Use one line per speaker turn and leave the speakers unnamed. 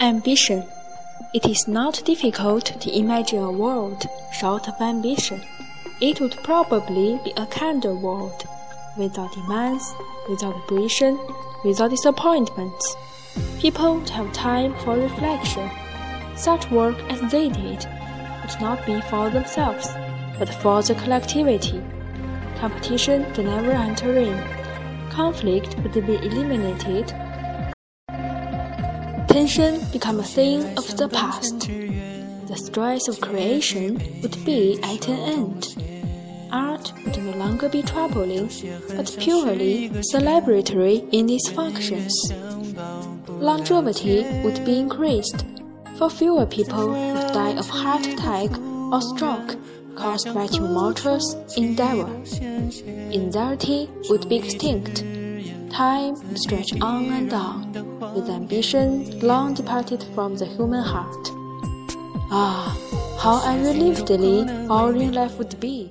Ambition. It is not difficult to imagine a world short of ambition. It would probably be a kinder world, without demands, without abrasion, without disappointments. People would have time for reflection. Such work as they did would not be for themselves, but for the collectivity. Competition would never enter in. Conflict would be eliminated. Tension become a thing of the past. The stress of creation would be at an end. Art would no longer be troubling, but purely celebratory in its functions. Longevity would be increased, for fewer people would die of heart attack or stroke caused by tumultuous endeavor. Anxiety would be extinct. Time would stretch on and on, with ambition long departed from the human heart. Ah, how unrelievedly boring life would be!